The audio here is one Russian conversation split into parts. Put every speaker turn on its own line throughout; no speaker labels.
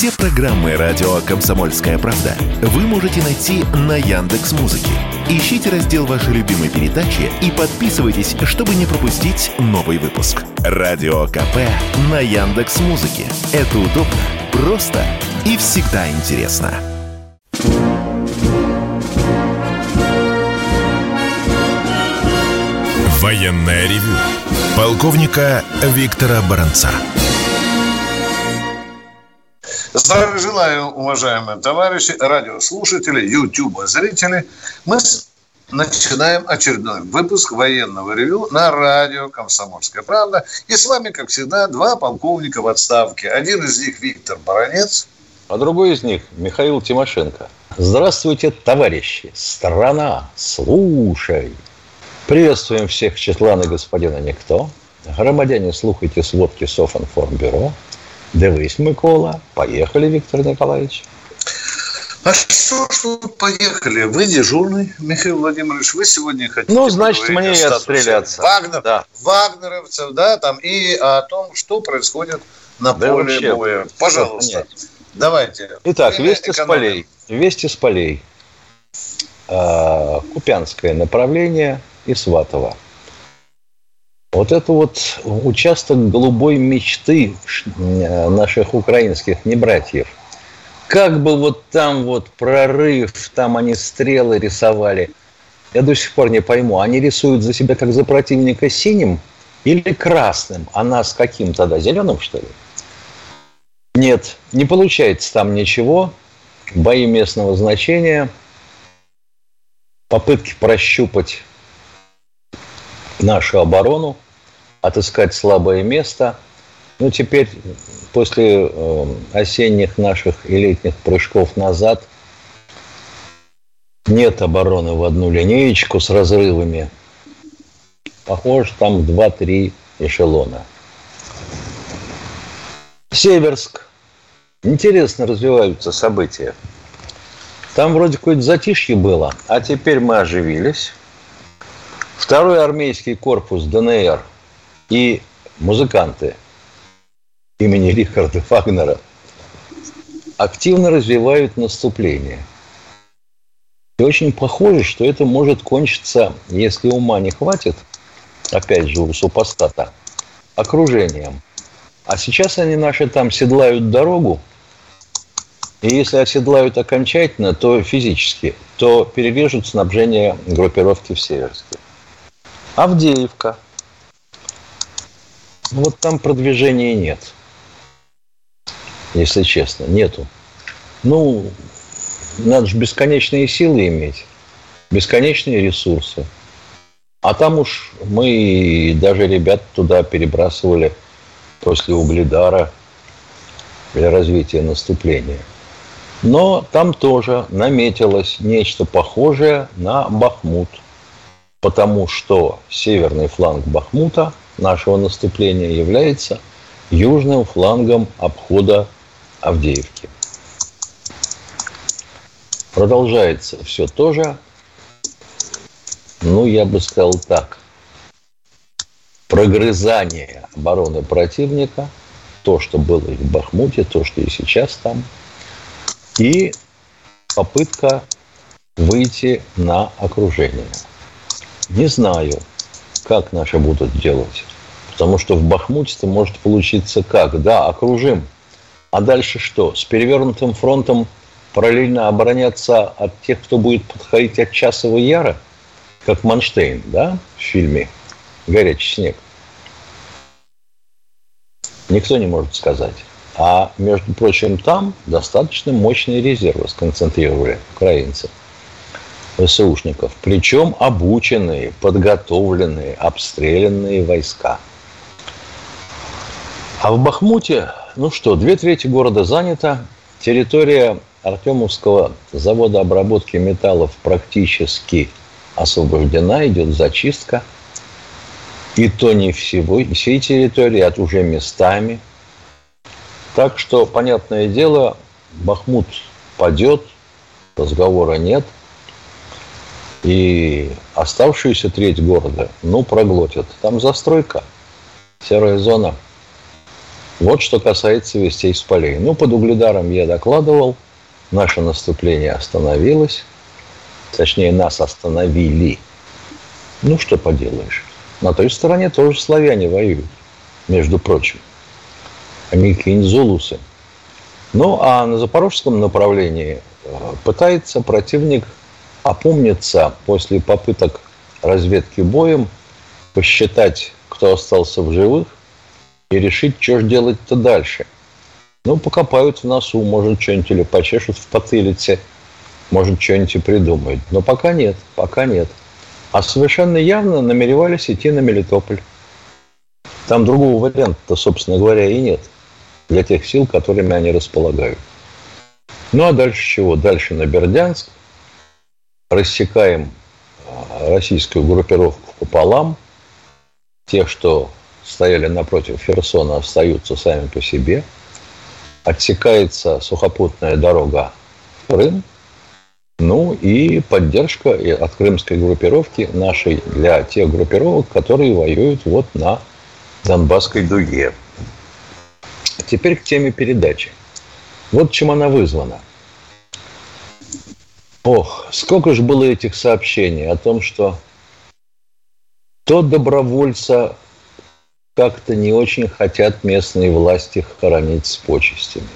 Все программы радио Комсомольская правда вы можете найти на Яндекс Музыке. Ищите раздел вашей любимой передачи и подписывайтесь, чтобы не пропустить новый выпуск. Радио КП на Яндекс Музыке. Это удобно, просто и всегда интересно. Военная ревю. Полковника Виктора Баранца.
Здравия желаю, уважаемые товарищи, радиослушатели, YouTube-зрители. Мы начинаем очередной выпуск военного ревю на радио «Комсомольская правда». И с вами, как всегда, два полковника в отставке. Один из них Виктор Баранец.
А другой из них Михаил Тимошенко. Здравствуйте, товарищи! Страна, слушай! Приветствуем всех Четлана господина Никто. Громадяне, слухайте сводки Софинформбюро. Дивись, Микола. Поехали, Виктор Николаевич.
А что ж вы поехали? Вы дежурный, Михаил Владимирович. Вы сегодня хотите
Ну, значит, мне и отстреляться.
Вагнер, да. Вагнеровцев, да, там, и о том, что происходит на да поле вообще, боя. Пожалуйста, давайте.
Итак, вести с полей. Вести с полей. А, Купянское направление и Сватово. Вот это вот участок голубой мечты наших украинских небратьев. Как бы вот там вот прорыв, там они стрелы рисовали. Я до сих пор не пойму, они рисуют за себя как за противника синим или красным, а нас каким тогда, зеленым что ли? Нет, не получается там ничего. Бои местного значения, попытки прощупать нашу оборону, отыскать слабое место. Ну, теперь, после э, осенних наших и летних прыжков назад, нет обороны в одну линеечку с разрывами. Похоже, там 2-3 эшелона. Северск. Интересно развиваются события. Там вроде какое-то затишье было, а теперь мы оживились. Второй армейский корпус ДНР и музыканты имени Рихарда Фагнера активно развивают наступление. И очень похоже, что это может кончиться, если ума не хватит, опять же, у супостата, окружением. А сейчас они наши там седлают дорогу, и если оседлают окончательно, то физически, то перережут снабжение группировки в Северске. Авдеевка. Вот там продвижения нет. Если честно, нету. Ну, надо же бесконечные силы иметь, бесконечные ресурсы. А там уж мы даже ребят туда перебрасывали после Угледара для развития наступления. Но там тоже наметилось нечто похожее на Бахмут – потому что северный фланг Бахмута нашего наступления является южным флангом обхода Авдеевки. Продолжается все то же, ну, я бы сказал так, прогрызание обороны противника, то, что было и в Бахмуте, то, что и сейчас там, и попытка выйти на окружение – не знаю, как наши будут делать. Потому что в Бахмуте-то может получиться как? Да, окружим. А дальше что? С перевернутым фронтом параллельно обороняться от тех, кто будет подходить от Часового Яра, как Манштейн, да, в фильме «Горячий снег». Никто не может сказать. А, между прочим, там достаточно мощные резервы сконцентрировали украинцы – ВСУшников, причем обученные, подготовленные, обстрелянные войска. А в Бахмуте, ну что, две трети города занято, территория Артемовского завода обработки металлов практически освобождена, идет зачистка. И то не всего, всей территории, а уже местами. Так что, понятное дело, Бахмут падет, разговора нет – и оставшуюся треть города, ну, проглотят. Там застройка, серая зона. Вот что касается вестей с полей. Ну, под Угледаром я докладывал. Наше наступление остановилось. Точнее, нас остановили. Ну, что поделаешь. На той стороне тоже славяне воюют, между прочим. Они какие-нибудь Ну, а на запорожском направлении э, пытается противник опомниться после попыток разведки боем, посчитать, кто остался в живых, и решить, что же делать-то дальше. Ну, покопают в носу, может, что-нибудь или почешут в потылице, может, что-нибудь и придумают. Но пока нет, пока нет. А совершенно явно намеревались идти на Мелитополь. Там другого варианта, собственно говоря, и нет для тех сил, которыми они располагают. Ну а дальше чего? Дальше на Бердянск. Рассекаем а, российскую группировку пополам. Те, что стояли напротив Херсона, остаются сами по себе. Отсекается сухопутная дорога в Крым. Ну и поддержка от крымской группировки нашей для тех группировок, которые воюют вот на Донбасской дуге. Теперь к теме передачи. Вот чем она вызвана. Ох, сколько же было этих сообщений о том, что то добровольца как-то не очень хотят местные власти хоронить с почестями.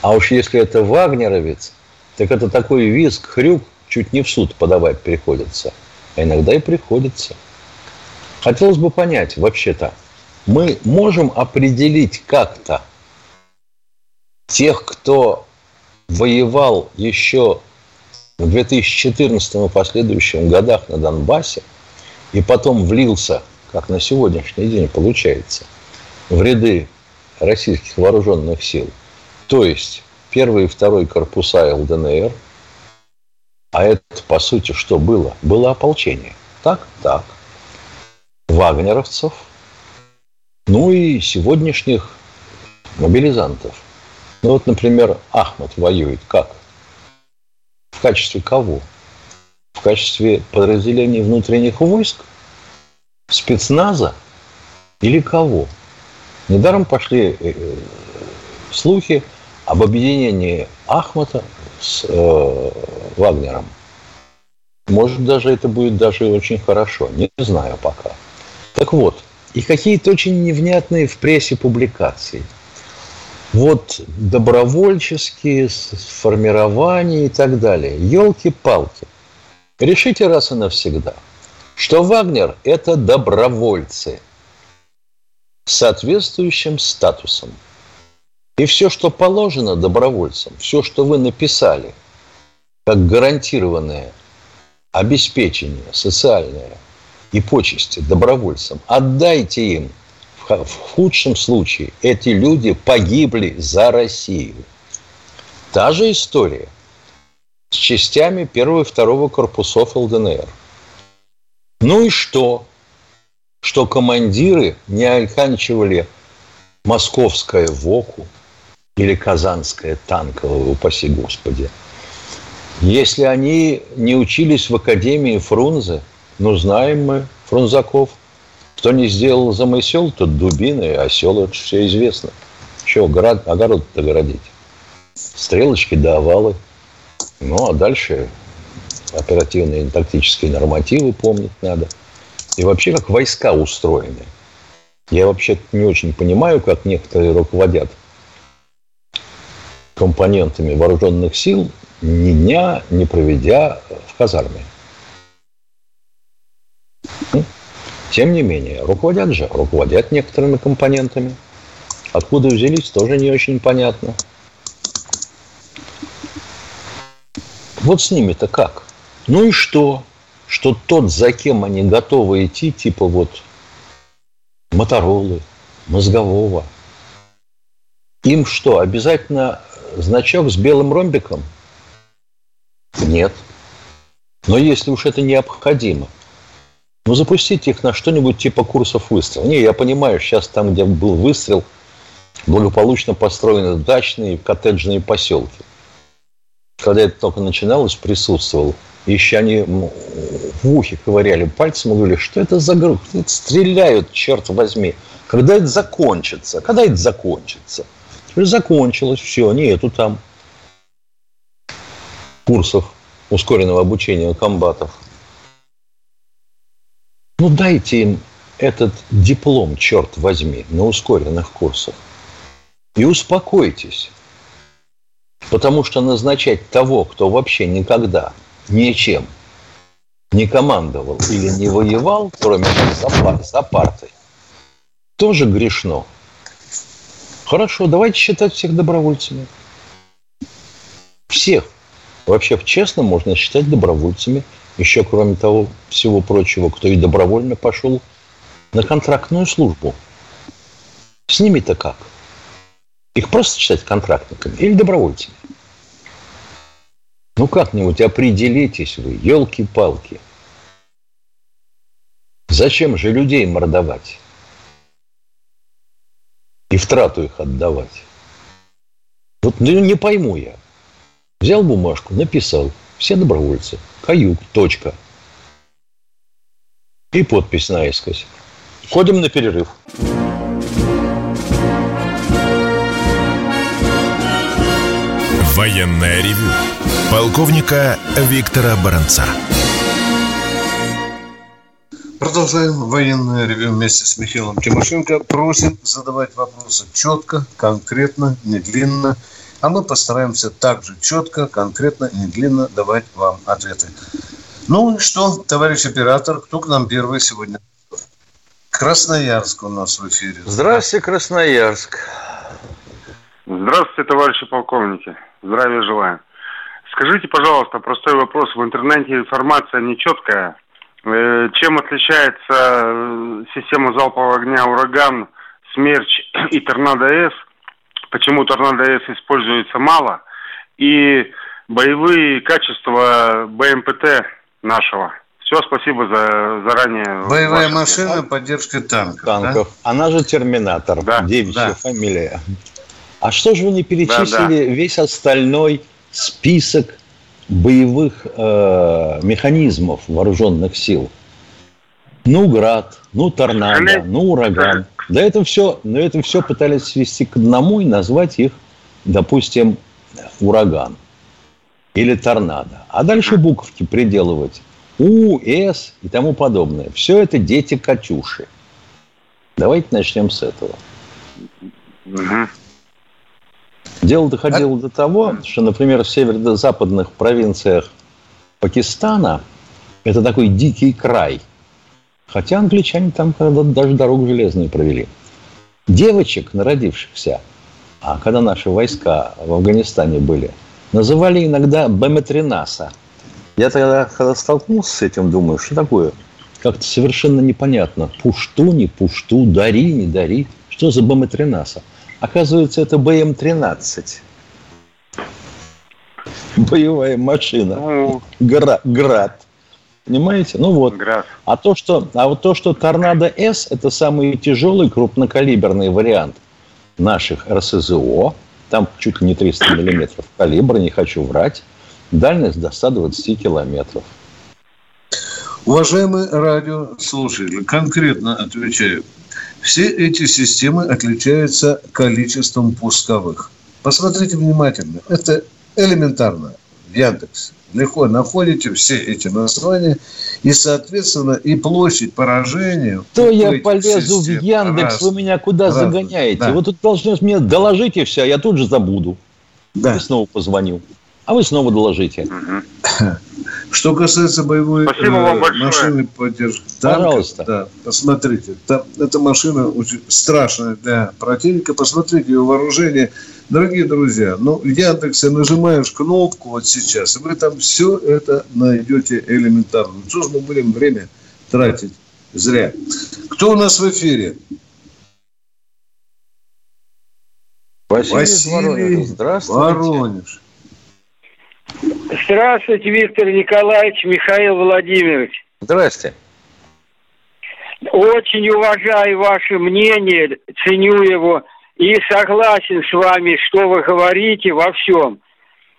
А уж если это вагнеровец, так это такой визг, хрюк, чуть не в суд подавать приходится. А иногда и приходится. Хотелось бы понять, вообще-то, мы можем определить как-то тех, кто воевал еще в 2014 и последующем годах на Донбассе и потом влился как на сегодняшний день получается, в ряды российских вооруженных сил. То есть первый и второй корпуса ЛДНР, а это, по сути, что было? Было ополчение. Так? Так. Вагнеровцев, ну и сегодняшних мобилизантов. Ну вот, например, Ахмад воюет как? Качестве кого? В качестве подразделений внутренних войск? спецназа или кого? Недаром пошли э, э, слухи об объединении Ахмата с э, Вагнером. Может, даже это будет даже очень хорошо. Не знаю пока. Так вот, и какие-то очень невнятные в прессе публикации. Вот добровольческие формирования и так далее. Елки-палки. Решите раз и навсегда – что Вагнер – это добровольцы с соответствующим статусом. И все, что положено добровольцам, все, что вы написали, как гарантированное обеспечение социальное и почести добровольцам, отдайте им. В худшем случае эти люди погибли за Россию. Та же история с частями первого и второго корпусов ЛДНР – ну и что? Что командиры не оканчивали московское ВОКу или казанское танковое, упаси Господи. Если они не учились в Академии Фрунзе, ну, знаем мы Фрунзаков. Кто не сделал замысел, тот дубина и осел, это все известно. Чего, огород, огород-то городить? Стрелочки да овалы. Ну, а дальше оперативные и тактические нормативы помнить надо. И вообще, как войска устроены. Я вообще не очень понимаю, как некоторые руководят компонентами вооруженных сил, ни дня не проведя в казарме. Тем не менее, руководят же, руководят некоторыми компонентами. Откуда взялись, тоже не очень понятно. Вот с ними-то как? Ну и что? Что тот, за кем они готовы идти, типа вот Моторолы, Мозгового, им что, обязательно значок с белым ромбиком? Нет. Но если уж это необходимо, ну запустите их на что-нибудь типа курсов выстрела. Не, я понимаю, сейчас там, где был выстрел, благополучно построены дачные коттеджные поселки. Когда это только начиналось, присутствовал – еще они в ухе ковыряли пальцем и говорили, что это за группа? Стреляют, черт возьми. Когда это закончится? Когда это закончится? Закончилось, все, нету там курсов ускоренного обучения комбатов. Ну, дайте им этот диплом, черт возьми, на ускоренных курсах. И успокойтесь. Потому что назначать того, кто вообще никогда ничем не командовал или не воевал, кроме как за, партой, тоже грешно. Хорошо, давайте считать всех добровольцами. Всех. Вообще, честно, можно считать добровольцами. Еще, кроме того, всего прочего, кто и добровольно пошел на контрактную службу. С ними-то как? Их просто считать контрактниками или добровольцами? Ну как-нибудь определитесь вы, елки-палки. Зачем же людей мордовать? И в трату их отдавать? Вот ну, не пойму я. Взял бумажку, написал. Все добровольцы. Каюк. Точка. И подпись наискось. Ходим на перерыв.
Военная ревю. Полковника Виктора Баранца.
Продолжаем военное ревю вместе с Михаилом Тимошенко. Просим задавать вопросы четко, конкретно, не длинно. А мы постараемся также четко, конкретно, не длинно давать вам ответы. Ну и что, товарищ оператор, кто к нам первый сегодня? Красноярск у нас в эфире.
Здравствуйте, Красноярск.
Здравствуйте, товарищи полковники. Здравия желаю. Скажите, пожалуйста, простой вопрос. В интернете информация нечеткая. Э, чем отличается э, система залпового огня «Ураган», «Смерч» и «Торнадо-С»? Почему «Торнадо-С» используется мало? И боевые качества БМПТ нашего. Все, спасибо за заранее.
Боевая машина ответ. поддержки танков.
Танков. Да? Она же терминатор. Да. Девичья да. фамилия. А что же вы не перечислили да, да. весь остальной список боевых э, механизмов вооруженных сил? Ну, град, ну, торнадо, ну, ураган. Да это все, но это все пытались свести к одному и назвать их, допустим, ураган или торнадо. А дальше буковки приделывать. У, С и тому подобное. Все это дети Катюши. Давайте начнем с этого. Угу. Дело доходило а... до того, что, например, в северо-западных провинциях Пакистана это такой дикий край. Хотя англичане там когда даже дорогу железную провели. Девочек, народившихся, а когда наши войска в Афганистане были, называли иногда Беметринаса – я тогда, когда столкнулся с этим, думаю, что такое? Как-то совершенно непонятно. Пушту, не пушту, дари, не дари. Что за БМ-13? Оказывается, это БМ-13. Боевая машина. Ну, Гра- град. Понимаете? Ну вот. Град. А то, что, а вот то, что Торнадо С это самый тяжелый крупнокалиберный вариант наших РСЗО. Там чуть ли не 300 миллиметров калибра, не хочу врать. Дальность до 120 километров.
Уважаемые радиослушатели, конкретно отвечаю. Все эти системы отличаются количеством пусковых. Посмотрите внимательно. Это элементарно в Яндексе. Легко находите все эти названия и, соответственно, и площадь поражения.
То я полезу в Яндекс, раз, вы меня куда раз, загоняете? Да. Вы тут должны мне доложить и все, я тут же забуду. Да. И снова позвоню а вы снова доложите.
Что касается боевой э, машины поддержки танков, Пожалуйста. Да, посмотрите, там, эта машина очень страшная для противника. Посмотрите ее вооружение. Дорогие друзья, ну, в Яндексе нажимаешь кнопку вот сейчас, и вы там все это найдете элементарно. Ну, что же мы будем время тратить зря? Кто у нас в эфире?
Василий, Василий Воронеж. Здравствуйте. Воронеж.
Здравствуйте, Виктор Николаевич, Михаил Владимирович.
Здрасте.
Очень уважаю ваше мнение, ценю его и согласен с вами, что вы говорите во всем.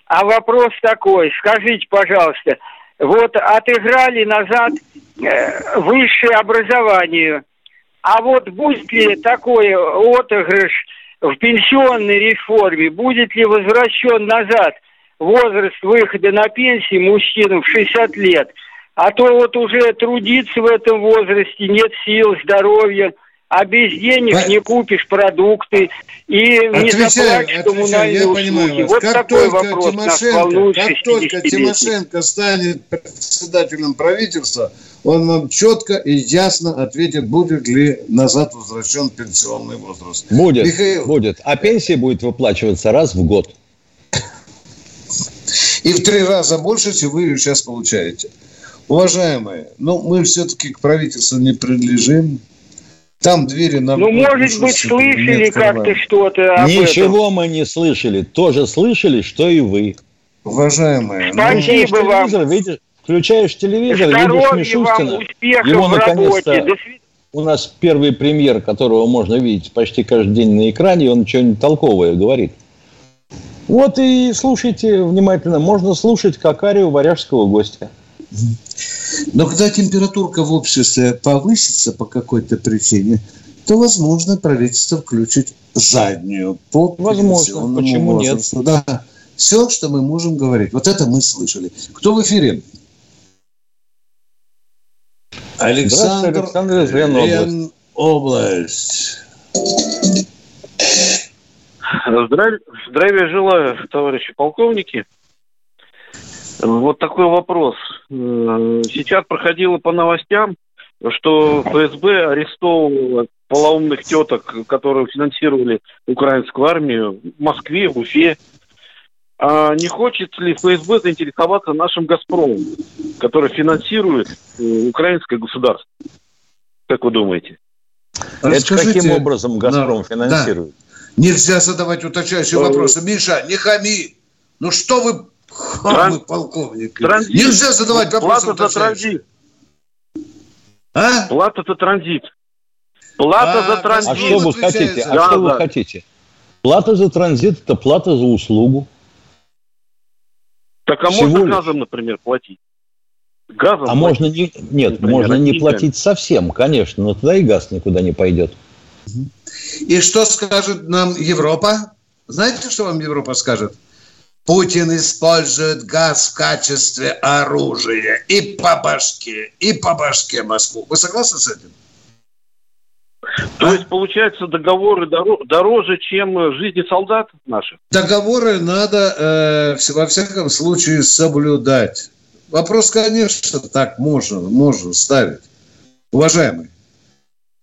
А вопрос такой, скажите, пожалуйста, вот отыграли назад э, высшее образование. А вот будет ли такой отыгрыш в пенсионной реформе, будет ли возвращен назад возраст выхода на пенсию мужчинам в 60 лет? А то вот уже трудиться в этом возрасте нет сил, здоровья, а без денег не купишь продукты и отвечаю, не заплатишь коммунальные услуги.
Вас.
Вот
как
такой
только
вопрос
Тимошенко,
нас волнует
Как только Тимошенко станет председателем правительства, он вам четко и ясно ответит, будет ли назад возвращен пенсионный возраст.
Будет, Михаил... будет. А пенсия будет выплачиваться раз в год.
И в три раза больше, чем вы ее сейчас получаете. Уважаемые, ну мы все-таки к правительству не принадлежим. Там двери на...
Ну, может быть, слышали как-то что-то
Ничего этом. мы не слышали. Тоже слышали, что и вы.
Уважаемые.
Спасибо
ну, вам. Телевизор, видишь, включаешь телевизор, Здоровья видишь Мишустина. Его наконец-то... У нас первый премьер, которого можно видеть почти каждый день на экране, он что-нибудь толковое говорит. Вот и слушайте внимательно. Можно слушать как арию варяжского гостя.
Но когда температурка в обществе повысится по какой-то причине, то, возможно, правительство включит заднюю по
Возможно, почему возрасту.
нет? Да. Все, что мы можем говорить. Вот это мы слышали. Кто в эфире? Александр, Александр из Лен область.
Здравия, здравия желаю, товарищи полковники. Вот такой вопрос. Э, сейчас проходило по новостям, что ФСБ арестовывало полоумных теток, которые финансировали украинскую армию в Москве, в Уфе. А не хочет ли ФСБ заинтересоваться нашим «Газпромом», который финансирует э, украинское государство? Как вы думаете?
Это каким образом «Газпром» да, финансирует?
Нельзя задавать уточняющие э, вопросы. Миша, не хами! Ну что вы Тран... полковник. Транзит. Нельзя задавать вопросы.
Плата за транзит. А? Плата за транзит. Плата а, за транзит.
А что вы хотите? А да, что да. вы хотите? Плата за транзит – это плата за услугу.
Так а Всего можно лишь. газом, например, платить?
Газом а платить? можно не... Нет, например, можно не платить совсем, конечно, но тогда и газ никуда не пойдет.
И что скажет нам Европа? Знаете, что вам Европа скажет? Путин использует газ в качестве оружия и по башке, и по башке Москву. Вы согласны с этим?
То а? есть, получается, договоры дороже, чем жизни солдат наших?
Договоры надо, э, во всяком случае, соблюдать. Вопрос, конечно, так можно, можно ставить. Уважаемый,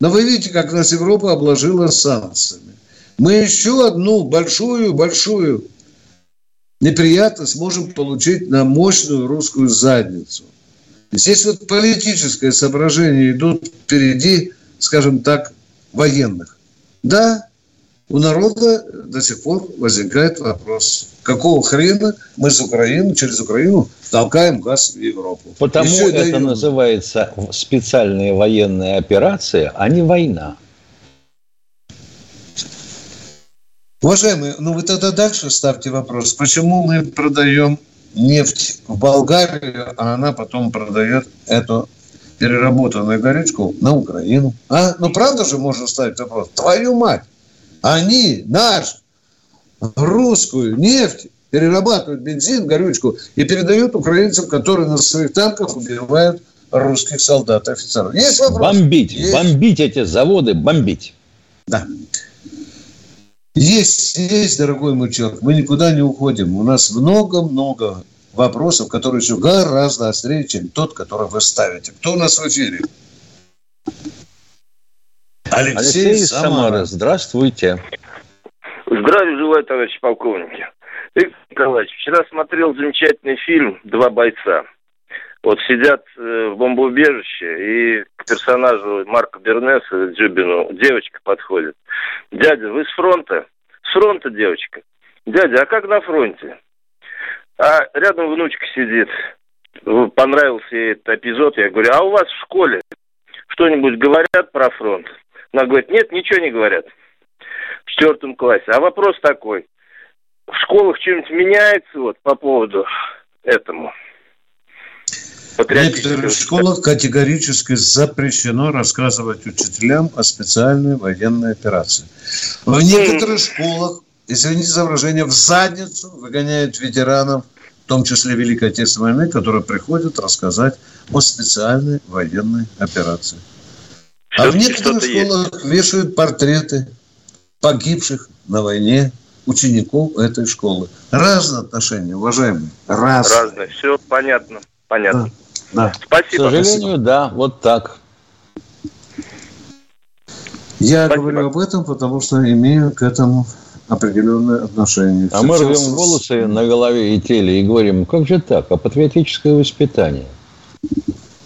но вы видите, как нас Европа обложила санкциями. Мы еще одну большую-большую неприятность можем получить на мощную русскую задницу. Здесь вот политическое соображение идут впереди, скажем так, военных. Да, у народа до сих пор возникает вопрос, какого хрена мы с Украины, через Украину толкаем газ в Европу.
Потому это даем. называется специальная военная операция, а не война.
Уважаемые, ну вы тогда дальше ставьте вопрос, почему мы продаем нефть в Болгарию, а она потом продает эту переработанную горючку на Украину. А? Ну правда же можно ставить вопрос? Твою мать! Они наш русскую нефть перерабатывают бензин, горючку и передают украинцам, которые на своих танках убивают русских солдат и офицеров.
Есть вопрос? Бомбить, Есть. бомбить эти заводы, бомбить.
Да. Есть, есть, дорогой мой человек, мы никуда не уходим. У нас много-много вопросов, которые еще гораздо острее, чем тот, который вы ставите. Кто у нас в эфире?
Алексей, Алексей Самара. Здравствуйте.
Здравия желаю, товарищи полковники. Виктор Николаевич, вчера смотрел замечательный фильм «Два бойца». Вот сидят э, в бомбоубежище, и к персонажу Марка Бернеса, Джубину, девочка подходит. Дядя, вы с фронта? С фронта, девочка. Дядя, а как на фронте? А рядом внучка сидит. Понравился ей этот эпизод. Я говорю, а у вас в школе что-нибудь говорят про фронт? Она говорит, нет, ничего не говорят. В четвертом классе. А вопрос такой. В школах что-нибудь меняется вот по поводу этому?
В некоторых школах категорически запрещено рассказывать учителям о специальной военной операции. В некоторых школах, извините за выражение, в задницу выгоняют ветеранов, в том числе Великой Отечественной войны, которые приходят рассказать о специальной военной операции. А в некоторых школах вешают портреты погибших на войне учеников этой школы. Разные отношения, уважаемые.
Разные. Разные. Все понятно. Понятно.
Да. да. Спасибо. К сожалению, да, вот так.
Я Спасибо. говорю об этом, потому что имею к этому определенное отношение.
А Все мы рвем волосы на голове и теле и говорим, как же так, а патриотическое воспитание?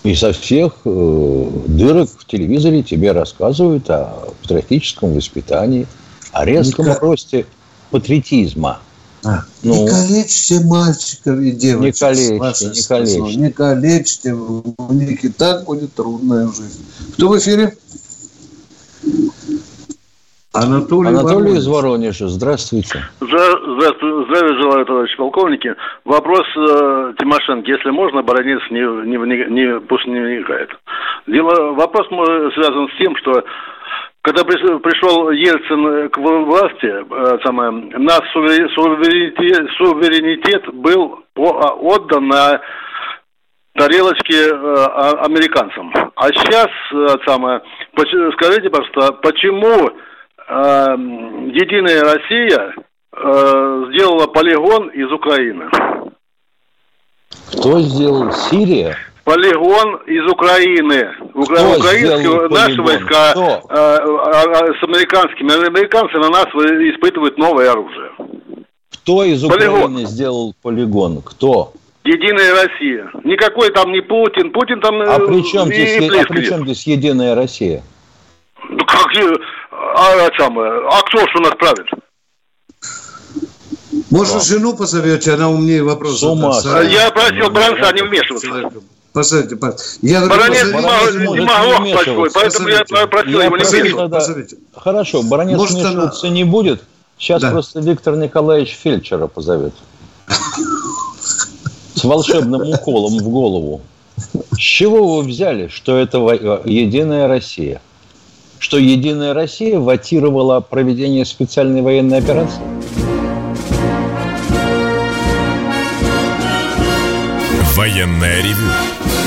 И со всех э, дырок в телевизоре тебе рассказывают о патриотическом воспитании, о резком Никак... росте патриотизма.
А, ну, не калечьте мальчиков и девочек.
Не калечьте, не калечьте.
Не калечьте, у них и так будет трудная жизнь. Кто в эфире?
Анатолий, Анатолий из Воронежа. Здравствуйте.
Здравствуйте. Здравия желаю, товарищи полковники. Вопрос э, Тимошенко, если можно, Баранец не, не, не, пусть не вникает. Дело, вопрос связан с тем, что когда пришел Ельцин к власти, э, самое, наш суверенитет, суверенитет был а, отдан на тарелочки э, а, американцам. А сейчас, э, самое, скажите, пожалуйста, почему Единая Россия э, сделала полигон из Украины.
Кто сделал? Сирия?
Полигон из Украины. Укра... Украинские наши войска э, э, с американскими. Американцы на нас испытывают новое оружие.
Кто из полигон. Украины сделал полигон? Кто?
Единая Россия. Никакой там не Путин. Путин там...
А при чем, здесь, а при чем здесь Единая Россия?
Ну как, а, а, самое, а кто ж у нас правит?
Может, да. жену позовете, она умнее вопрос
задаст. Я просил Бранца не вмешиваться.
Посмотрите, я
Баранец не могу такой, поэтому я просил его не
вмешиваться. Хорошо, Баранец Может, вмешиваться она... не будет. Сейчас да. просто Виктор Николаевич Фельдшера позовет. С волшебным уколом в голову. С чего вы взяли, что это Единая Россия? Что «Единая Россия» ватировала проведение специальной военной операции?
Военная ревю.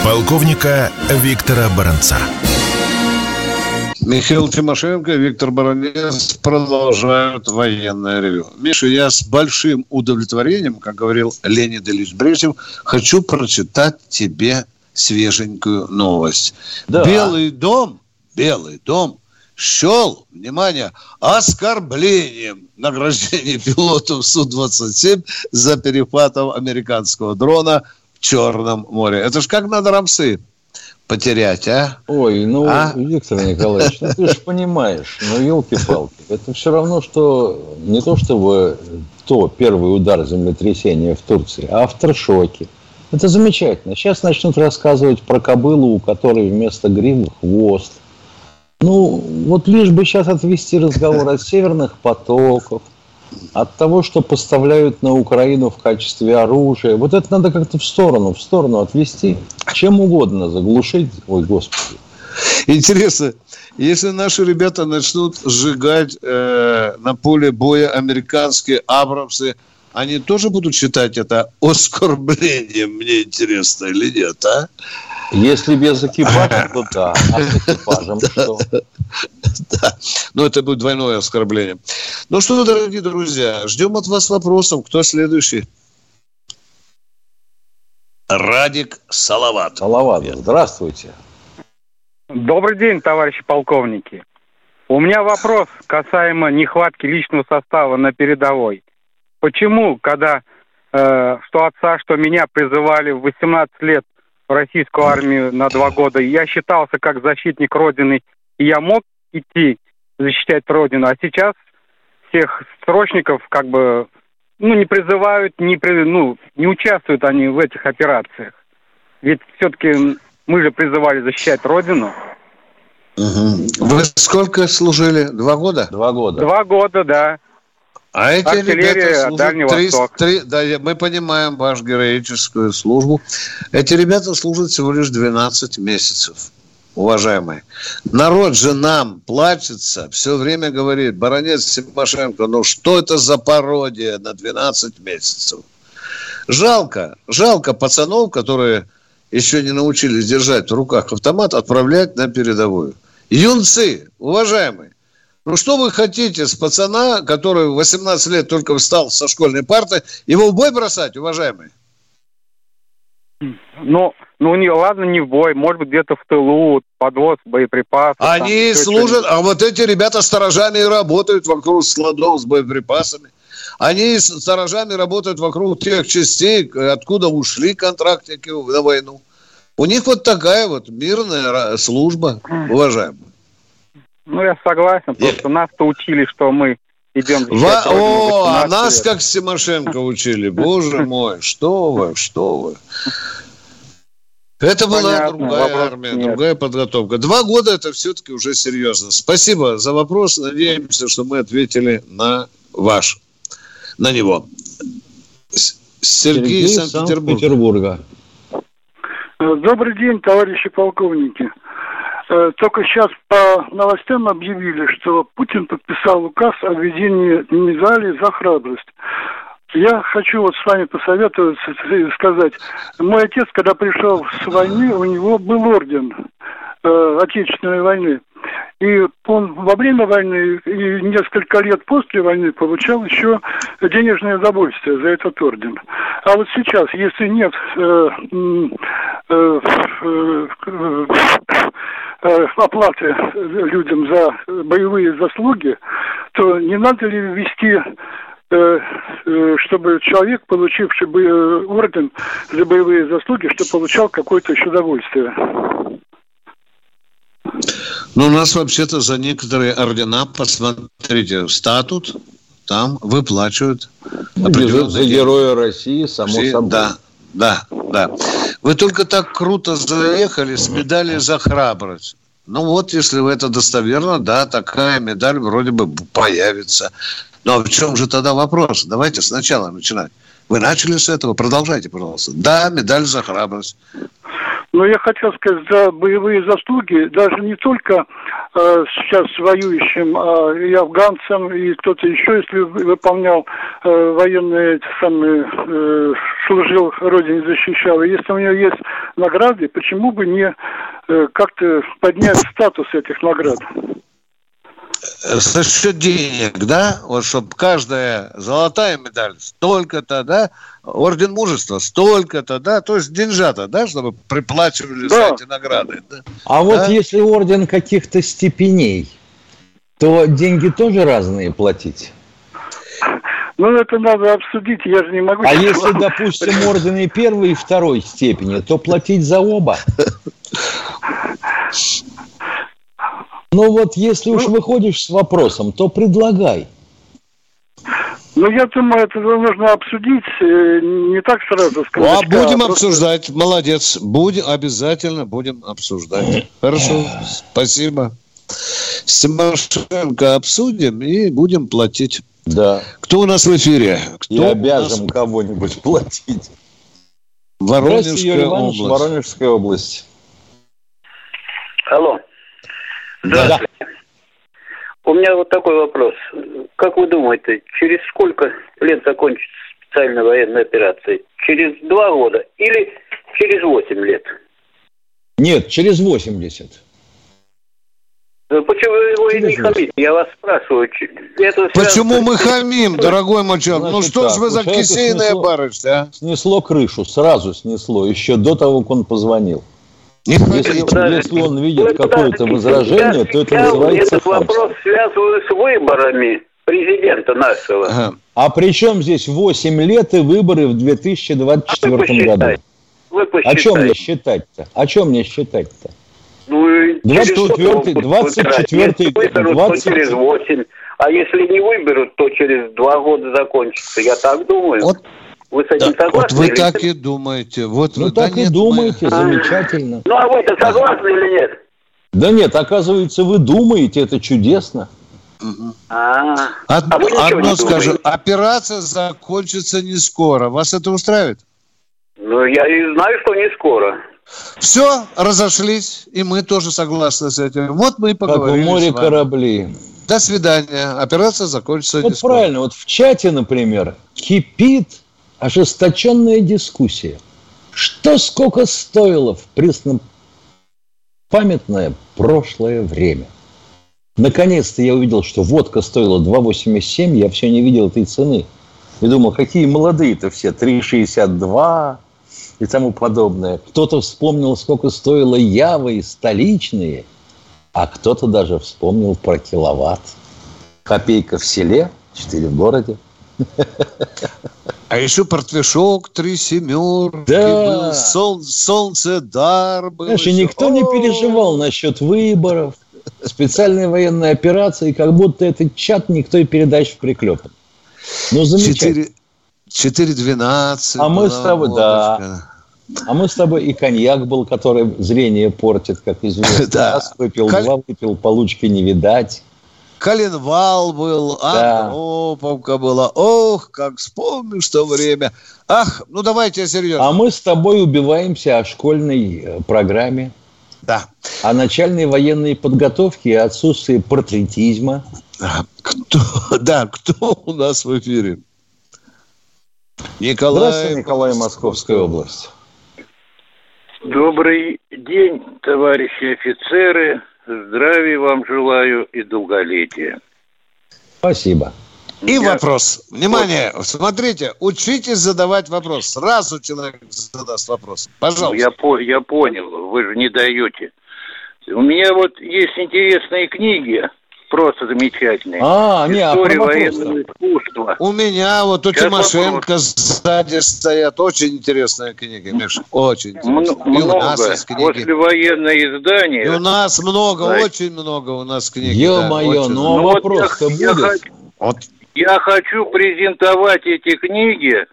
Полковника Виктора Баранца.
Михаил Тимошенко, Виктор Баранец продолжают военное ревю. Миша, я с большим удовлетворением, как говорил Леонид Ильич Брежнев, хочу прочитать тебе свеженькую новость. Да. Белый дом, Белый дом счел, внимание, оскорблением награждение пилотов Су-27 за перехватом американского дрона в Черном море. Это ж как надо рамсы потерять, а?
Ой, ну, а? Виктор Николаевич, ну ты же понимаешь, ну, елки-палки, это все равно, что не то чтобы то первый удар землетрясения в Турции, а авторшоки. Это замечательно. Сейчас начнут рассказывать про кобылу, у которой вместо грима хвост – ну, вот лишь бы сейчас отвести разговор от северных потоков, от того, что поставляют на Украину в качестве оружия. Вот это надо как-то в сторону, в сторону отвести. Чем угодно заглушить. Ой, Господи.
Интересно, если наши ребята начнут сжигать э, на поле боя американские Абрамсы, они тоже будут считать это оскорблением, мне интересно, или нет, а?
Если без экипажа, то да. А с экипажем что?
Да. Но это будет двойное оскорбление. Ну что, дорогие друзья, ждем от вас вопросов. Кто следующий? Радик Салават.
Салават, здравствуйте.
Добрый день, товарищи полковники. У меня вопрос касаемо нехватки личного состава на передовой. Почему, когда э, что отца, что меня призывали в 18 лет в российскую армию на два года. Я считался как защитник Родины, и я мог идти защищать Родину. А сейчас всех срочников как бы ну, не призывают, не, при, ну, не участвуют они в этих операциях. Ведь все-таки мы же призывали защищать Родину.
Угу. Вы сколько служили? Два года?
Два года.
Два года, да.
А эти
Артиллерия
ребята служат
Дальний
300
Восток.
да, мы понимаем вашу героическую службу. Эти ребята служат всего лишь 12 месяцев, уважаемые. Народ же нам плачется, все время говорит, баронец Тимошенко, ну что это за пародия на 12 месяцев? Жалко, жалко пацанов, которые еще не научились держать в руках автомат, отправлять на передовую. Юнцы, уважаемые, ну что вы хотите с пацана, который в 18 лет только встал со школьной парты, его в бой бросать, уважаемые?
Ну, ну не, ладно, не в бой, может быть, где-то в тылу, подвоз боеприпасов. там,
Они
еще
служат, а вот эти ребята сторожами работают вокруг складов с боеприпасами. Они сторожами работают вокруг тех частей, откуда ушли контрактники на войну. У них вот такая вот мирная служба, уважаемые.
Ну, я согласен, просто нас-то учили, что мы идем родину
О, а
18
нас
лет.
как Тимошенко учили. Боже мой, что вы, что вы. Это была
Понятно,
другая
вопросов
армия,
нет.
другая подготовка. Два года это все-таки уже серьезно. Спасибо за вопрос. Надеемся, что мы ответили на ваш, на него. С- Сергей, из Санкт-Петербурга.
Добрый день, товарищи полковники. Э, Только сейчас по новостям объявили, что Путин подписал указ о введении медали за храбрость. Я хочу вот с вами посоветоваться и сказать. Мой отец, когда пришел с войны, у него был орден э, Отечественной войны. И он во время войны и несколько лет после войны получал еще денежное удовольствие за этот орден. А вот сейчас, если нет э, э, э, э, оплаты людям за боевые заслуги, то не надо ли ввести э, э, чтобы человек, получивший бы, э, орден за боевые заслуги, что получал какое-то еще удовольствие.
Ну, у нас вообще-то за некоторые ордена, посмотрите, статут, там выплачивают
Ну,
определенные
героя России, само
Все-
собой.
Да, да, да. Вы только так круто заехали с медалью за храбрость. Ну вот, если это достоверно, да, такая медаль вроде бы появится. Но в чем же тогда вопрос? Давайте сначала начинать. Вы начали с этого, продолжайте, пожалуйста. Да, медаль за храбрость.
Но я хотел сказать, за боевые заслуги, даже не только сейчас воюющим, а и афганцам, и кто-то еще, если выполнял э, военные, эти самые, э, служил Родине, защищал. Если у него есть награды, почему бы не э, как-то поднять статус этих наград?
За счет денег, да? Вот чтобы каждая золотая медаль столько-то, да? Орден мужества столько-то, да? То есть деньжата, да? Чтобы приплачивали за эти награды. да?
А вот
Да?
если орден каких-то степеней, то деньги тоже разные платить.
Ну, это надо обсудить, я же не могу...
А если,
вам-
допустим, ордены первой и второй степени, то платить за оба. Ну вот, если уж выходишь с вопросом, то предлагай.
Ну, я думаю, это нужно обсудить, э, не так сразу сказать.
А будем обсуждать. Молодец. Будем, обязательно будем обсуждать. Хорошо. Спасибо. С Тимошенко обсудим и будем платить.
Да.
Кто у нас в эфире? Кто
И обяжем кого-нибудь платить.
Воронежская область.
Воронежская область.
Алло. Здравствуйте. У меня вот такой вопрос. Как вы думаете, через сколько лет закончится специальная военная операция? Через два года или через восемь лет?
Нет, через 80.
Ну, Почему вы его не хамите? Я вас спрашиваю. Это
Почему
связано-
мы хамим, дорогой мальчик? Ну что ж
так,
вы за кисейная
снесло-
барышня, а?
Снесло крышу, сразу снесло, еще до того, как он позвонил. Если, если он видит какое-то возражение, то это называется
этот вопрос связываю с выборами президента нашего.
А при чем здесь 8 лет и выборы в 2024 году?
Вы
О чем мне считать-то? О чем мне считать-то?
Ну, и через
24-й,
год будут
24-й,
выбирать. Если выберут,
20
то через 8. А если не выберут, то через два года закончится. Я так думаю. Вы с этим
Вот
согласны?
вы
или
так и думаете. Вот
Ну
вы- да
так и
нет,
думаете,
мы-
замечательно.
Ну, а вы-то согласны или нет?
Да нет, оказывается, вы думаете, это чудесно.
А,
Од-
а вы
одно
не
скажу,
думаете?
операция закончится не скоро. Вас это устраивает?
Ну, я и знаю, что не скоро.
Все, разошлись, и мы тоже согласны с этим. Вот мы и
Как в
поговорили
море корабли.
До свидания. Операция закончится не
Вот
скоро.
правильно, вот в чате, например, кипит ожесточенная дискуссия. Что сколько стоило в преснопамятное прошлое время? Наконец-то я увидел, что водка стоила 2,87, я все не видел этой цены. И думал, какие молодые-то все, 3,62 и тому подобное. Кто-то вспомнил, сколько стоило явы столичные, а кто-то даже вспомнил про киловатт. Копейка в селе, 4 в городе.
А еще портвишок, три семерки,
Да.
был сол- солнце, дар был.
Знаешь,
еще.
никто не переживал насчет выборов, специальной военной операции, как будто этот чат никто и передач в приклепан. Ну, замечательно.
Четыре- 4,12.
А мы с тобой, да.
водочка.
А мы с тобой и коньяк был, который зрение портит, как известно.
Да.
Раз выпил,
Каль-
два выпил, получки не видать.
Коленвал был,
Да.
Андроповка была. Ох, как вспомнишь то время. Ах, ну давайте серьезно.
А мы с тобой убиваемся о школьной э, программе,
Да.
о начальной военной подготовке и отсутствии портретизма.
А, Кто, да, кто у нас в эфире? Николай.
Здравствуйте, Николай, Московская область.
Добрый день, товарищи офицеры. Здравия вам желаю и долголетия.
Спасибо.
И
Я-
вопрос. Внимание, смотрите, учитесь задавать вопрос. Сразу человек задаст вопрос.
Ну,
Пожалуйста.
Я, по- я понял, вы же не даете. У меня вот есть интересные книги, просто замечательные.
А, не, а
История
вопрос-то?
военного искусства.
У меня вот у
Сейчас
Тимошенко сзади стоят очень интересные книги, Миша. Очень
М-
интересные. И у нас
много.
есть книги.
Послевоенное
И
издание.
у нас много,
Знаете.
очень много у нас книг.
Ё-моё,
очень
ну
много.
а
вот
вопрос-то
я- я
будет?
хочу-
Вот
Я хочу презентовать эти книги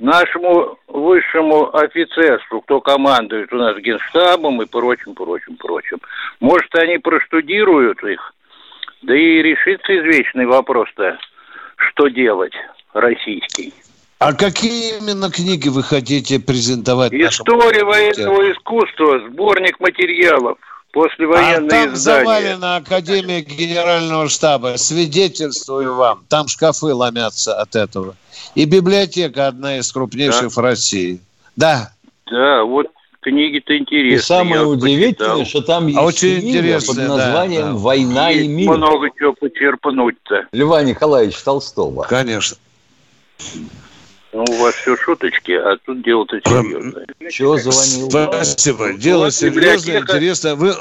нашему высшему офицерству, кто командует у нас генштабом и прочим, прочим, прочим. Может, они проштудируют их, да и решится извечный вопрос-то, что делать российский.
А какие именно книги вы хотите презентовать?
История военного искусства, сборник материалов,
А
послевоенное
там
издание.
завалена Академия Генерального штаба. Свидетельствую вам. Там шкафы ломятся от этого. И библиотека одна из крупнейших в России. Да.
Да, вот книги-то интересные.
И самое удивительное,
почитал.
что там есть
А очень
книга под
да,
названием
да.
«Война и
Есть
мир»
много чего почерпнуть-то.
Льва Николаевича Толстого.
Конечно.
Ну, у вас все шуточки, а тут дело-то серьезное.
Чего звонил?
Спасибо. Дело
Вот
серьезное, интересно. Вы...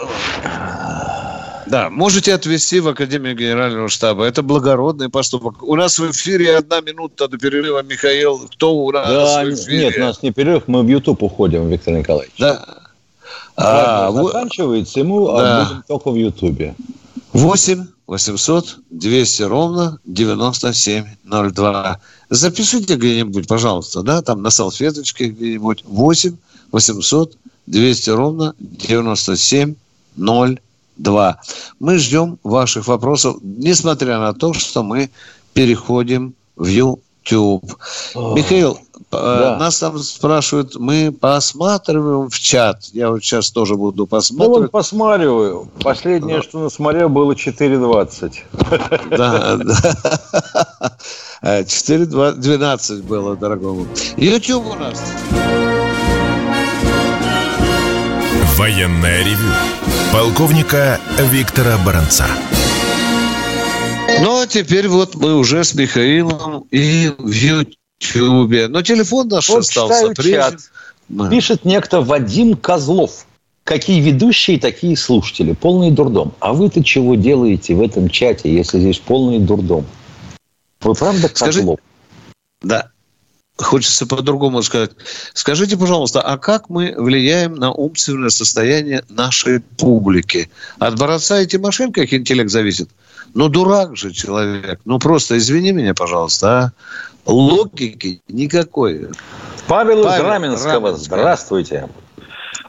Да, можете отвезти в Академию Генерального штаба. Это благородный поступок. У нас в эфире одна минута до перерыва. Михаил, кто у нас
Да,
в эфире?
нет, у нас не перерыв, мы в YouTube уходим, Виктор Николаевич.
Да. А,
заканчивается, и мы
Да.
а будем только в Ютубе.
8 800 200 ровно 9702. Запишите где-нибудь, пожалуйста, да, там на салфеточке где-нибудь. 8 800 200 ровно 9702. Мы ждем ваших вопросов, несмотря на то, что мы переходим в YouTube. Михаил, э,
Да.
нас там спрашивают, мы посматриваем в чат. Я вот сейчас тоже буду
Ну, вот посматриваю. Последнее, что насмотрел, было 4.20.
Да, да. Э, 4.12 было, дорогому. YouTube у нас.
Военное ревю полковника Виктора Баранца.
Ну, а теперь вот мы уже с Михаилом и в Ютьюбе. Но телефон наш
Вот
остался
читаю.
Мы-
Пишет некто Вадим Козлов. Какие ведущие, такие слушатели. Полный дурдом. А вы-то чего делаете в этом чате, если здесь полный дурдом? Вы правда
Скажи-
Козлов?
Да. Хочется по-другому сказать. Скажите, пожалуйста, а как мы влияем на умственное состояние нашей публики? От Бородца и Тимошенко их интеллект зависит? Ну, дурак же человек. Ну, просто извини меня, пожалуйста, а? Логики никакой.
Павел из
Павел,
Раменского.
Раменского.
Здравствуйте.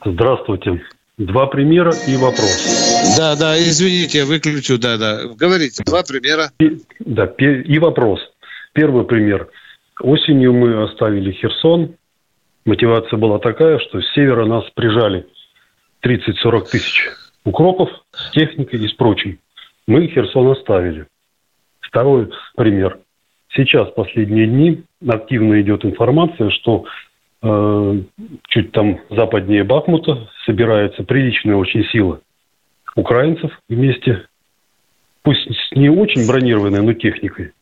Здравствуйте. Два примера и вопрос.
Да, да, извините, я выключу, да, да. Говорите, два примера.
И, да, и вопрос. Первый пример. Осенью мы оставили Херсон. Мотивация была такая, что с севера нас прижали 30-40 тысяч укропов с техникой и с прочим. Мы Херсон оставили. Второй пример. Сейчас, последние дни, активно идет информация, что э, чуть там западнее Бахмута собирается приличная очень сила украинцев вместе, пусть с не очень бронированной, но техникой.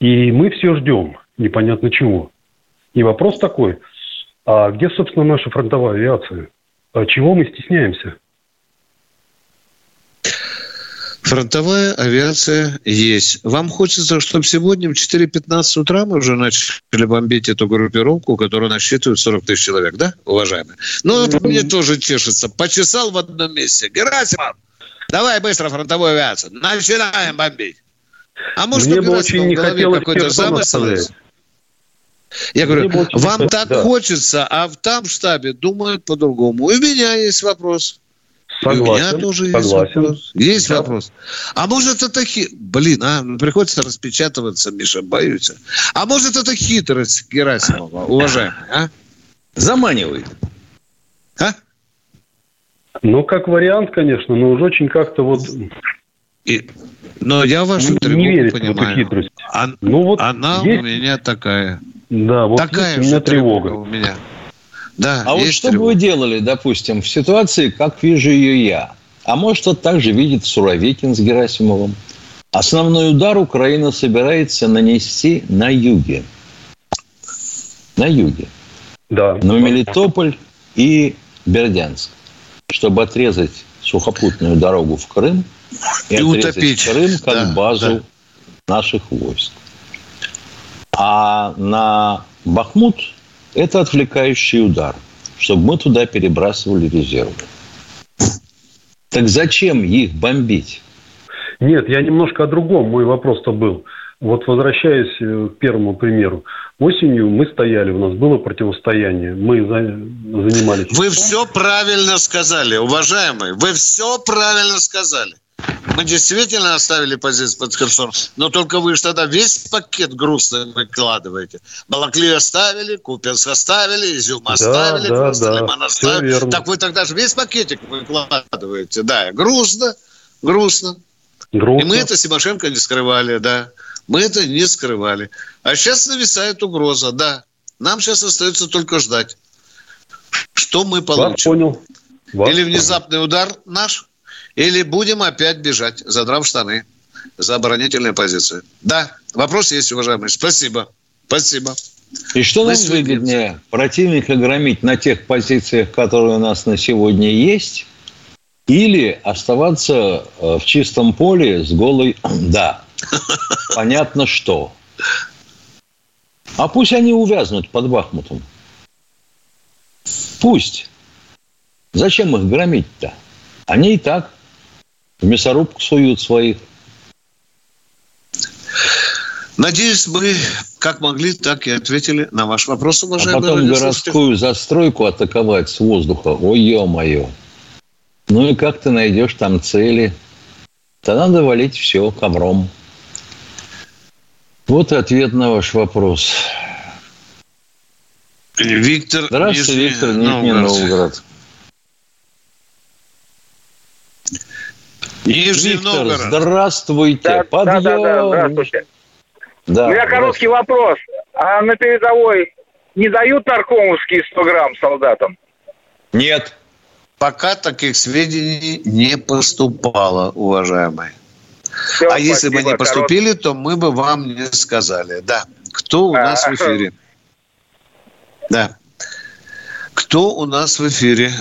И мы все ждем, непонятно чего. И вопрос такой, а где, собственно, наша фронтовая авиация? А чего мы стесняемся?
Фронтовая авиация есть. Вам хочется, чтобы сегодня в 4.15 утра мы уже начали бомбить эту группировку, которая насчитывает 40 тысяч человек, да, уважаемые? Ну, это мне тоже чешется. Почесал в одном месте. Герасимов, давай быстро фронтовую авиацию. Начинаем бомбить. А может,
Мне бы очень не хотелось
какой-то замысел? Я говорю, вам так да. хочется, а в там штабе думают по-другому. И у меня есть вопрос.
Согласен,
и у меня тоже
согласен.
есть вопрос. Есть да. вопрос. А может это хи... Блин, а, приходится распечатываться, Миша, боюсь. А может это хитрость Герасимова, уважаемый, а? Заманивает.
А? Ну, как вариант, конечно, но уже очень как-то вот...
И... Но я вашу
не,
тревогу
не верит
понимаю.
в эту хитрость.
А...
Ну, вот
Она
есть...
у меня такая.
Да, вот
такая
есть у меня тревога.
у меня. Да,
а вот что тревога. бы вы делали, допустим, в ситуации, как вижу ее я? А может, вот так же видит Суровикин с Герасимовым? Основной удар Украина собирается нанести на юге. На юге.
Да.
На Мелитополь и Бердянск. Чтобы отрезать сухопутную дорогу в Крым и, и отрезать утопить. Крым как да, базу да. наших войск. А на Бахмут это отвлекающий удар, чтобы мы туда перебрасывали резервы. Так зачем их бомбить?
Нет, я немножко о другом. Мой вопрос-то был. Вот возвращаясь э, к первому примеру. Осенью мы стояли, у нас было противостояние, мы занимались...
Вы все правильно сказали, уважаемый, вы все правильно сказали. Мы действительно оставили позицию под Херсон, но только вы же тогда весь пакет грустный выкладываете. Балакли оставили, Купенск оставили, Изюм оставили,
да, да,
Лиман оставили. Верно. Так вы тогда же весь пакетик выкладываете. Да, грустно, грустно. грустно. И мы это Симошенко не скрывали, да. Мы это не скрывали. А сейчас нависает угроза, да. Нам сейчас остается только ждать, что мы получим. Вас
понял.
Вас Или внезапный понял. удар наш, или будем опять бежать, задрав штаны за оборонительные позиции. Да, вопрос есть, уважаемые. Спасибо. Спасибо.
И что нам выгоднее? Противника громить на тех позициях, которые у нас на сегодня есть, или оставаться э, в чистом поле с голой «да». Понятно, что. А пусть они увязнут под Бахмутом. Пусть. Зачем их громить-то? Они и так в мясорубку суют своих.
Надеюсь, мы как могли, так и ответили на ваш вопрос, уважаемые
А потом городскую застройку атаковать с воздуха. Ой, ё-моё. Ну и как ты найдешь там цели? То надо валить все ковром. Вот и ответ на ваш вопрос.
Виктор
Здравствуйте, Нижний Виктор, Нижний Новгород. Новгород.
Нижний
Виктор,
Новгород.
здравствуйте.
Да,
Подъем.
да, да, да, здравствуйте.
Да,
У меня короткий вопрос. А на передовой не дают наркомовские 100 грамм солдатам?
Нет.
Пока таких сведений не поступало, уважаемые.
Все,
а если бы они поступили, корот... то мы бы вам не сказали. Да. Кто у нас в эфире? Да. Кто у нас в эфире?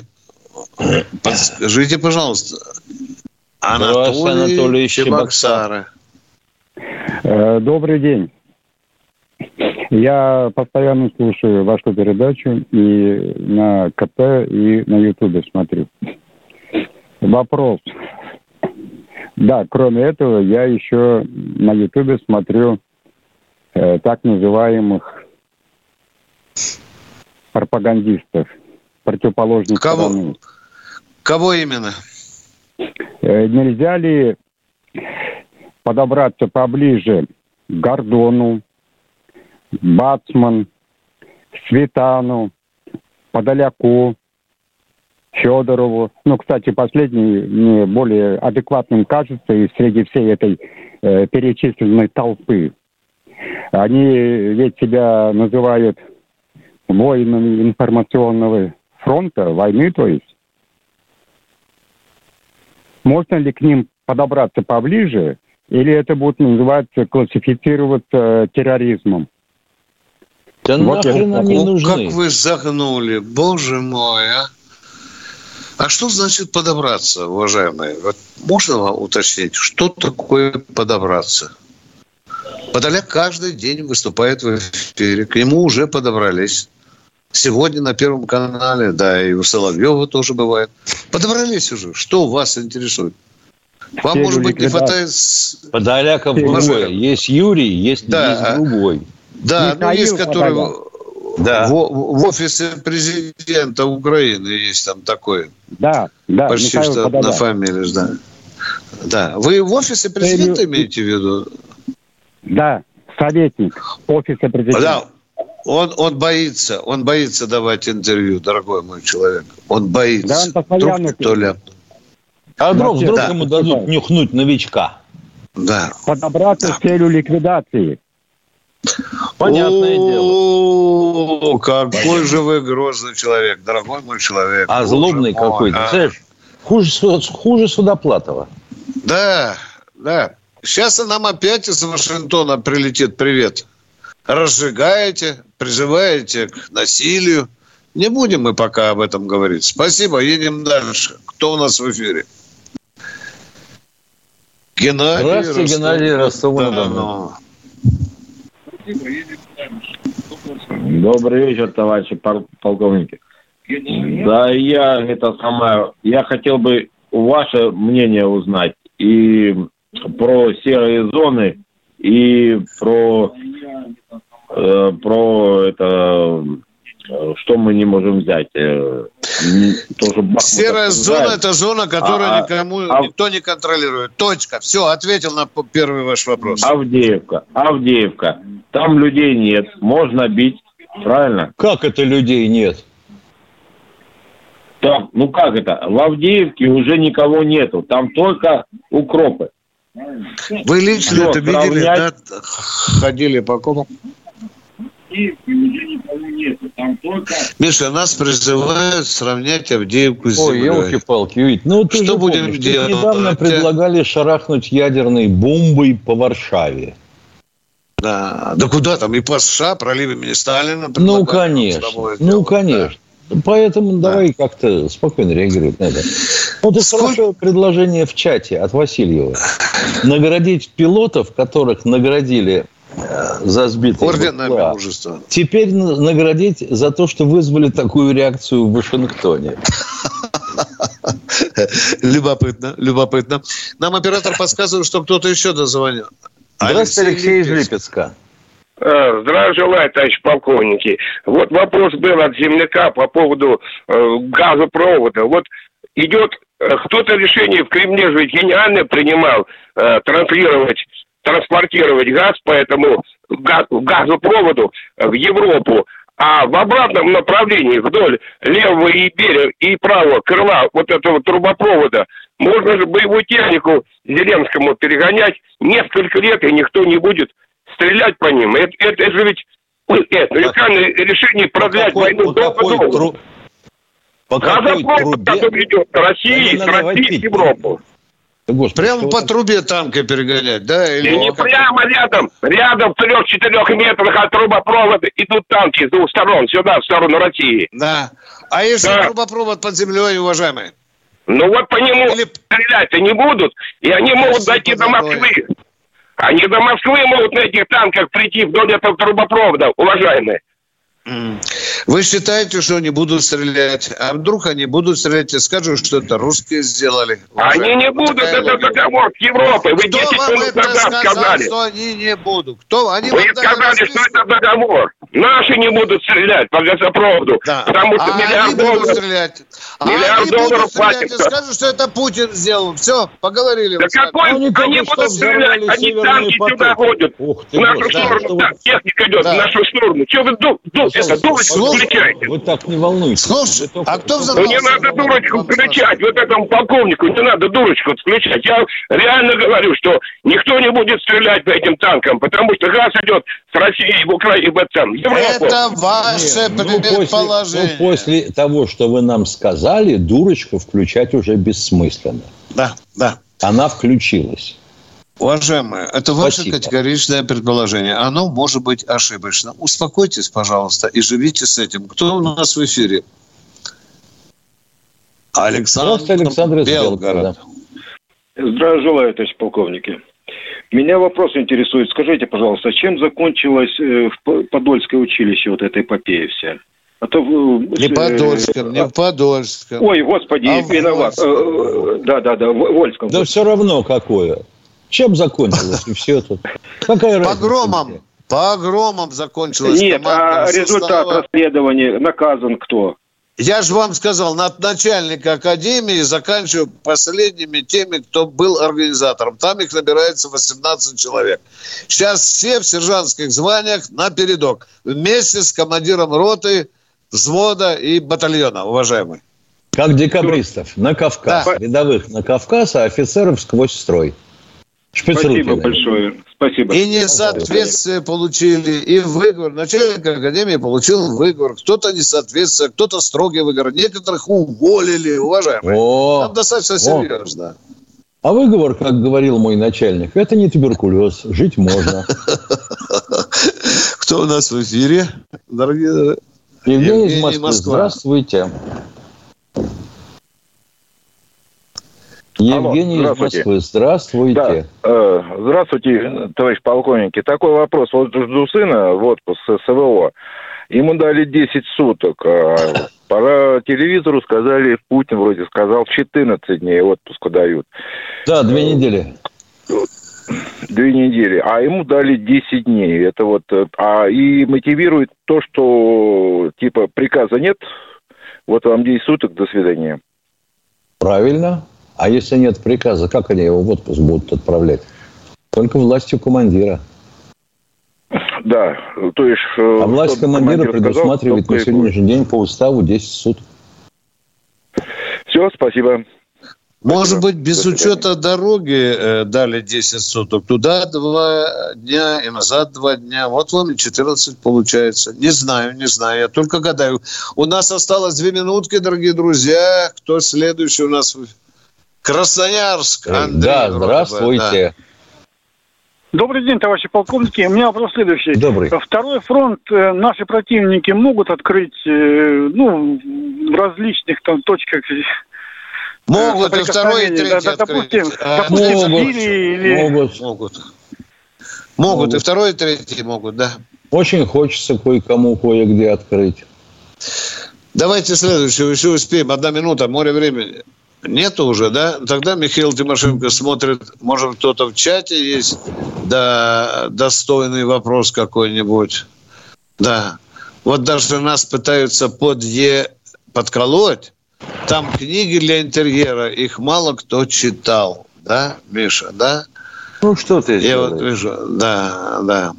Подскажите, пожалуйста. Анатолий, Анатолий Чебоксары.
Э, добрый день. Я постоянно слушаю вашу передачу и на КП, и на Ютубе смотрю. Вопрос. Да, кроме этого, я еще на Ютубе смотрю э, так называемых пропагандистов, противоположных
Кого? Кого именно?
Э, нельзя ли подобраться поближе к Гордону, Бацман, Светану, Подоляку, Федорову. Ну, кстати, последний мне более адекватным кажется и среди всей этой э, перечисленной толпы. Они ведь себя называют воинами информационного фронта, войны, то есть. Можно ли к ним подобраться поближе, или это будет называться, классифицироваться терроризмом?
Да вот нахрен они ну, нужны? Как вы загнули, боже мой, а? А что значит подобраться, уважаемые? Вот можно вам уточнить, что такое подобраться? Подоляк каждый день выступает в эфире. К нему уже подобрались. Сегодня на Первом канале, да, и у Соловьева тоже бывает. Подобрались уже. Что вас интересует? Вам, Все может быть, не хватает...
Подоляков другой. Есть Юрий, есть, да. есть другой.
Да, ну есть, который да. В, в офисе президента Украины есть там такой.
Да, да.
Почти Михаил что Подоляк. на фамилии, да. Да. Вы в офисе президента имеете в виду?
Да, советник офиса президента. Да,
он, он боится, он боится давать интервью, дорогой мой человек. Он боится. Да, он постоянно... Вдруг кто ляпнет.
А вдруг, вдруг да. ему дадут нюхнуть новичка?
Да. Подобраться да. с целью ликвидации.
Понятное дело.
Какой же вы грозный человек, дорогой мой человек.
А злобный какой-то. А? Хуже, хуже Судоплатова.
Да, да. Сейчас нам опять из Вашингтона прилетит привет. Разжигаете, призываете к насилию. Не будем мы пока об этом говорить. Спасибо, едем дальше. Кто у нас в эфире?
Геннадий Здравствуйте, Ростов. Геннадий Ростов.
Добрый вечер, товарищи полковники. Да, я это самое, я хотел бы ваше мнение узнать и про серые зоны, и про, э, про это Э, что мы не можем взять? Э,
тоже Серая зона – это зона, которую а, никому а, никто не контролирует. Точка. Все, ответил на первый ваш вопрос.
Авдеевка. Авдеевка. Там людей нет. Можно бить. Правильно?
Как это людей нет?
Там, ну как это? В Авдеевке уже никого нету. Там только укропы.
Вы лично это видели, да? Ходили по кому? Миша, нас призывают сравнять Авдеевку с
Ой, елки-палки, ведь. Ну, ты Что будем помнишь, делать? Недавно предлагали шарахнуть ядерной бомбой по Варшаве.
Да, да куда там? И по США, пролив имени Сталина.
Ну, конечно. Ну, конечно. Да. Поэтому да. давай как-то спокойно реагировать на это. Вот это Сколько... хорошее предложение в чате от Васильева. Наградить пилотов, которых наградили за сбитые
Орденами мужества.
Теперь наградить за то, что вызвали такую реакцию в Вашингтоне.
Любопытно, любопытно. Нам оператор подсказывает, что кто-то еще дозвонил.
Здравствуйте, Алексей из Липецка.
А, здравия желаю, товарищ полковники. Вот вопрос был от земляка по поводу э, газопровода. Вот идет э, кто-то решение в Кремле же гениально принимал э, транслировать транспортировать газ по этому газопроводу в Европу, а в обратном направлении вдоль левого и берега и правого крыла вот этого трубопровода можно же боевую технику Зеленскому перегонять несколько лет, и никто не будет стрелять по ним. Это, это, это же ведь это решение продлять войну долго-долго. По Газопровод, который идет России, с России в Европу.
Господи, прямо по трубе танка перегонять, да?
Или не как... прямо рядом, рядом в трех-четырех метрах от трубопровода идут танки с двух сторон, сюда, в сторону России.
Да. А если да. трубопровод под землей, уважаемые?
Ну вот по нему Или... стрелять-то не будут, и они могут дойти до Москвы. Они до Москвы могут на этих танках прийти вдоль этого трубопровода, уважаемые.
Вы считаете, что они будут стрелять? А вдруг они будут стрелять и скажут, что это русские сделали?
Они не будут, это договор с Европой. Вы
Кто
10
вам
минут назад
сказал,
сказали.
что они не будут? Кто? Они
Вы сказали, что это договор. Наши не будут стрелять по газопроводу. Потому что
А
миллиард
они будут
долларов...
стрелять. А
Миллиард
они
долларов
будут стрелять и
платится.
скажут, что это Путин сделал. Все, поговорили.
Да какой они, будут стрелять? Они танки сюда ходят. В нашу сторону. Так, техника идет в нашу сторону. Че вы ду, ду, это, дурочку
Слушай,
включаете?
Вы так не волнуйтесь.
Слушай, а кто
Ну не надо дурочку включать, вот этому полковнику не надо дурочку включать. Я реально говорю, что никто не будет стрелять по этим танкам, потому что газ идет с России в Украину, в этом, Европу.
Это ваше
Ну, после,
предположение.
ну, после того, что вы нам сказали, дурочку включать уже бессмысленно.
Да, да.
Она включилась.
Уважаемые, это ваше
Спасибо.
категоричное предположение. Оно может быть ошибочно. Успокойтесь, пожалуйста, и живите с этим. Кто у нас в эфире? Александр,
Здравствуйте, Александр
Белгород.
Здравия желаю, товарищ полковники. Меня вопрос интересует. Скажите, пожалуйста, чем закончилось э, в Подольское училище вот эта эпопея вся? А то...
Не в Подольском, не в Подольском.
Ой, господи,
А
виноват. Э, э, Да-да-да, в Вольском.
Да все равно какое. Чем закончилось и все тут? Какая разница?
Погромом. Погромом закончилось.
Нет, а результат
состава.
расследования наказан кто?
Я же вам сказал, от начальника академии заканчиваю последними теми, кто был организатором. Там их набирается 18 человек. Сейчас все в сержантских званиях на передок. Вместе с командиром роты, взвода и батальона, уважаемый.
Как декабристов на Кавказ.
Да.
Рядовых на Кавказ, а офицеров сквозь строй.
Спасибо большое. Спасибо.
И несоответствие получили, и выговор. Начальник академии получил выговор. Кто-то несоответствие, кто-то строгий выговор. Некоторых уволили, уважаемые.
О,
Там достаточно
о.
серьезно.
А выговор, как говорил мой начальник, это не туберкулез, жить можно.
Кто у нас в эфире? Дорогие
Евгений, из
Евгений,
Москвы,
Москва.
здравствуйте. Евгений из
здравствуйте.
Москвы, здравствуйте.
Э, Здравствуйте, товарищ полковники. Такой вопрос. Вот жду сына в отпуск с СВО. Ему дали 10 суток. а По телевизору сказали, Путин вроде сказал, 14 дней отпуска дают.
Да, две недели.
Две недели. А ему дали 10 дней. Это вот... э, А и мотивирует то, что типа приказа нет, вот вам 10 суток, до свидания.
Правильно. А если нет приказа, как они его в отпуск будут отправлять? Только властью командира.
Да, то есть... э,
А власть командира
командир сказал,
предусматривает
только
на сегодняшний день по уставу 10 суток.
Все, спасибо.
Может быть, без учета дороги э, дали 10 суток. Туда два дня и назад два дня. Вот вам и 14 получается. Не знаю, не знаю. Я только гадаю. У нас осталось две минутки, дорогие друзья. Кто следующий у нас? в- Красноярск. Андрей
да, здравствуйте.
Добрый день, товарищи полковники. У меня вопрос следующий.
Добрый.
Второй фронт э, наши противники могут открыть, э, ну, в различных там точках. э,
Могут и второй, и третий
Да, да, допустим,
открыть. А,
допустим,
могут,
Сирии или...
могут.
Могут. Могут. И второй, и третий могут, да.
Очень хочется кое-кому кое-где открыть.
Давайте следующего еще успеем. Одна минута, море времени. Нету уже, да? Тогда Михаил Тимошенко смотрит, может, кто-то в чате есть, да, достойный вопрос какой-нибудь. Да. Вот даже нас пытаются подъе подколоть. Там книги для интерьера, их мало кто читал. Да, Миша, да?
Ну, что ты
Я вот вижу, да, да.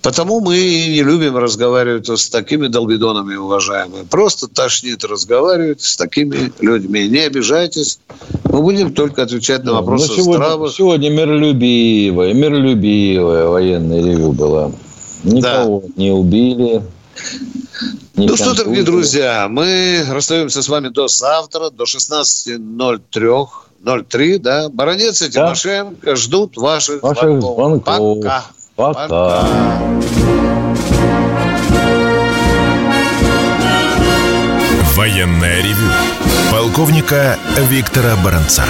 Потому мы не любим разговаривать вот с такими долбидонами, уважаемые. Просто тошнит разговаривать с такими людьми. Не обижайтесь. Мы будем только отвечать на вопросы
Ну, сегодня,
здравых.
сегодня миролюбивое, миролюбивое военное ревю было. Никого не убили. не
Ну что, дорогие друзья, мы расстаемся с вами до завтра, до 16.03. 03, да. Баронец и Тимошенко ждут ваших,
Ваших
звонков.
звонков.
Пока.
Пока.
Военное ревю полковника Виктора Баранца.